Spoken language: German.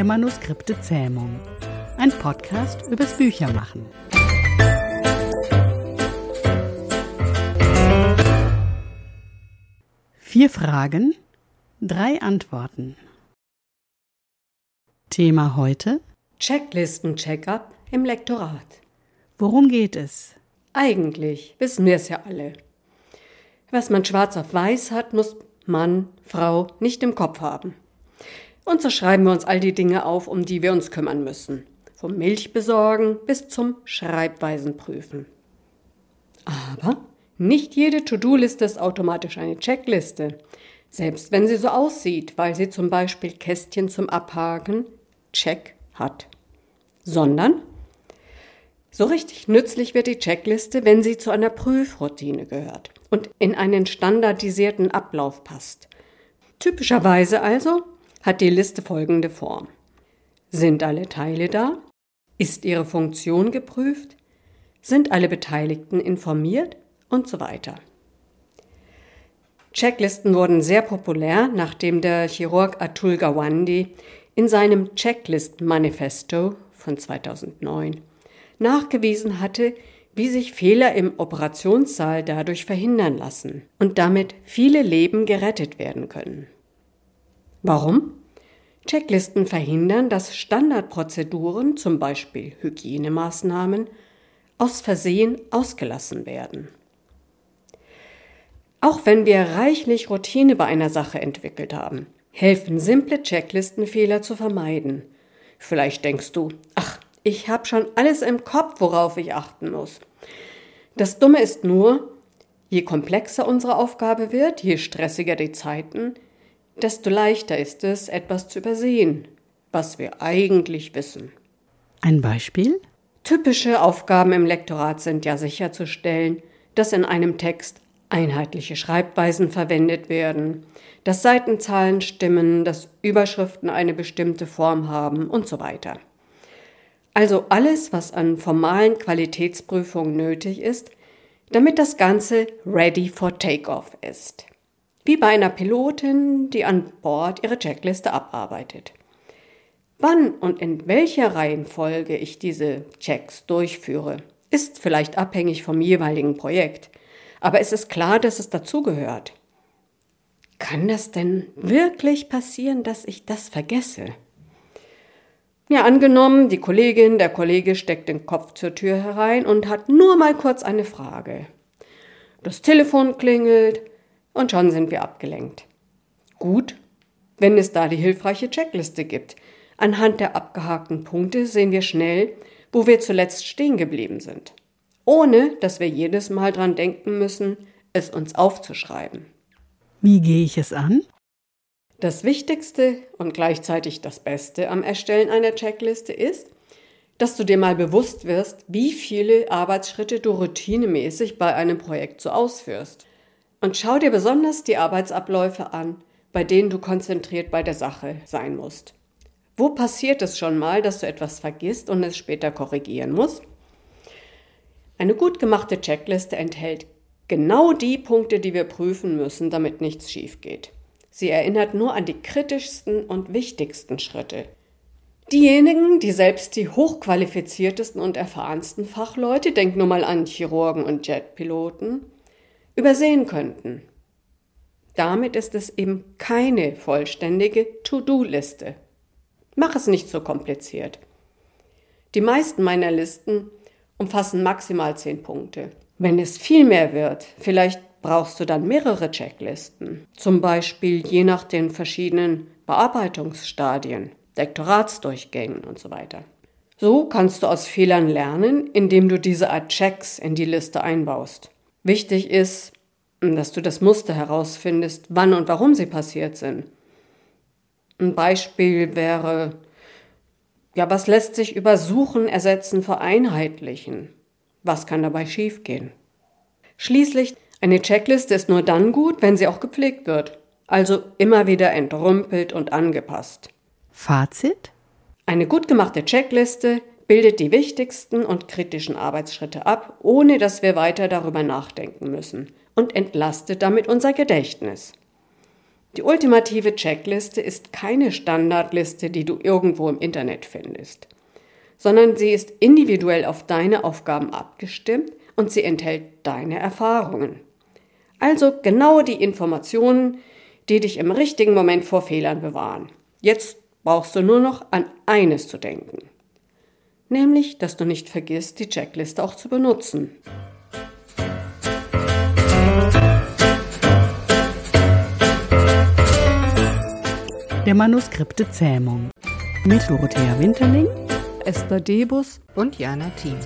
der Manuskripte Zähmung. Ein Podcast übers Büchermachen. Vier Fragen, drei Antworten. Thema heute? Checklisten-Check-up im Lektorat. Worum geht es? Eigentlich wissen wir es ja alle. Was man schwarz auf weiß hat, muss Mann, Frau nicht im Kopf haben. Und so schreiben wir uns all die Dinge auf, um die wir uns kümmern müssen. Vom Milchbesorgen bis zum Schreibweisenprüfen. Aber nicht jede To-Do-Liste ist automatisch eine Checkliste. Selbst wenn sie so aussieht, weil sie zum Beispiel Kästchen zum Abhaken, Check hat. Sondern so richtig nützlich wird die Checkliste, wenn sie zu einer Prüfroutine gehört und in einen standardisierten Ablauf passt. Typischerweise also hat die Liste folgende Form. Sind alle Teile da? Ist ihre Funktion geprüft? Sind alle Beteiligten informiert? Und so weiter. Checklisten wurden sehr populär, nachdem der Chirurg Atul Gawande in seinem Checklist Manifesto von 2009 nachgewiesen hatte, wie sich Fehler im Operationssaal dadurch verhindern lassen und damit viele Leben gerettet werden können. Warum? Checklisten verhindern, dass Standardprozeduren, zum Beispiel Hygienemaßnahmen, aus Versehen ausgelassen werden. Auch wenn wir reichlich Routine bei einer Sache entwickelt haben, helfen simple Checklistenfehler zu vermeiden. Vielleicht denkst du, ach, ich habe schon alles im Kopf, worauf ich achten muss. Das Dumme ist nur, je komplexer unsere Aufgabe wird, je stressiger die Zeiten, desto leichter ist es, etwas zu übersehen, was wir eigentlich wissen. Ein Beispiel? Typische Aufgaben im Lektorat sind ja sicherzustellen, dass in einem Text einheitliche Schreibweisen verwendet werden, dass Seitenzahlen stimmen, dass Überschriften eine bestimmte Form haben und so weiter. Also alles, was an formalen Qualitätsprüfungen nötig ist, damit das Ganze ready for takeoff ist. Wie bei einer Pilotin, die an Bord ihre Checkliste abarbeitet. Wann und in welcher Reihenfolge ich diese Checks durchführe, ist vielleicht abhängig vom jeweiligen Projekt, aber es ist klar, dass es dazugehört. Kann das denn wirklich passieren, dass ich das vergesse? Ja, angenommen, die Kollegin, der Kollege steckt den Kopf zur Tür herein und hat nur mal kurz eine Frage. Das Telefon klingelt und schon sind wir abgelenkt. Gut, wenn es da die hilfreiche Checkliste gibt. Anhand der abgehakten Punkte sehen wir schnell, wo wir zuletzt stehen geblieben sind, ohne dass wir jedes Mal dran denken müssen, es uns aufzuschreiben. Wie gehe ich es an? Das Wichtigste und gleichzeitig das Beste am Erstellen einer Checkliste ist, dass du dir mal bewusst wirst, wie viele Arbeitsschritte du routinemäßig bei einem Projekt so ausführst. Und schau dir besonders die Arbeitsabläufe an, bei denen du konzentriert bei der Sache sein musst. Wo passiert es schon mal, dass du etwas vergisst und es später korrigieren musst? Eine gut gemachte Checkliste enthält genau die Punkte, die wir prüfen müssen, damit nichts schief geht. Sie erinnert nur an die kritischsten und wichtigsten Schritte. Diejenigen, die selbst die hochqualifiziertesten und erfahrensten Fachleute, denk nur mal an Chirurgen und Jetpiloten, übersehen könnten. Damit ist es eben keine vollständige To-Do-Liste. Mach es nicht so kompliziert. Die meisten meiner Listen umfassen maximal zehn Punkte. Wenn es viel mehr wird, vielleicht brauchst du dann mehrere Checklisten, zum Beispiel je nach den verschiedenen Bearbeitungsstadien, Lektoratsdurchgängen und so weiter. So kannst du aus Fehlern lernen, indem du diese Art Checks in die Liste einbaust. Wichtig ist, dass du das Muster herausfindest, wann und warum sie passiert sind. Ein Beispiel wäre, ja, was lässt sich über Suchen, Ersetzen, Vereinheitlichen? Was kann dabei schiefgehen? Schließlich eine Checkliste ist nur dann gut, wenn sie auch gepflegt wird, also immer wieder entrümpelt und angepasst. Fazit? Eine gut gemachte Checkliste bildet die wichtigsten und kritischen Arbeitsschritte ab, ohne dass wir weiter darüber nachdenken müssen und entlastet damit unser Gedächtnis. Die ultimative Checkliste ist keine Standardliste, die du irgendwo im Internet findest, sondern sie ist individuell auf deine Aufgaben abgestimmt und sie enthält deine Erfahrungen. Also genau die Informationen, die dich im richtigen Moment vor Fehlern bewahren. Jetzt brauchst du nur noch an eines zu denken. Nämlich, dass du nicht vergisst, die Checkliste auch zu benutzen. Der Manuskripte Zähmung mit Dorothea Winterling, Esther Debus und Jana Thiem.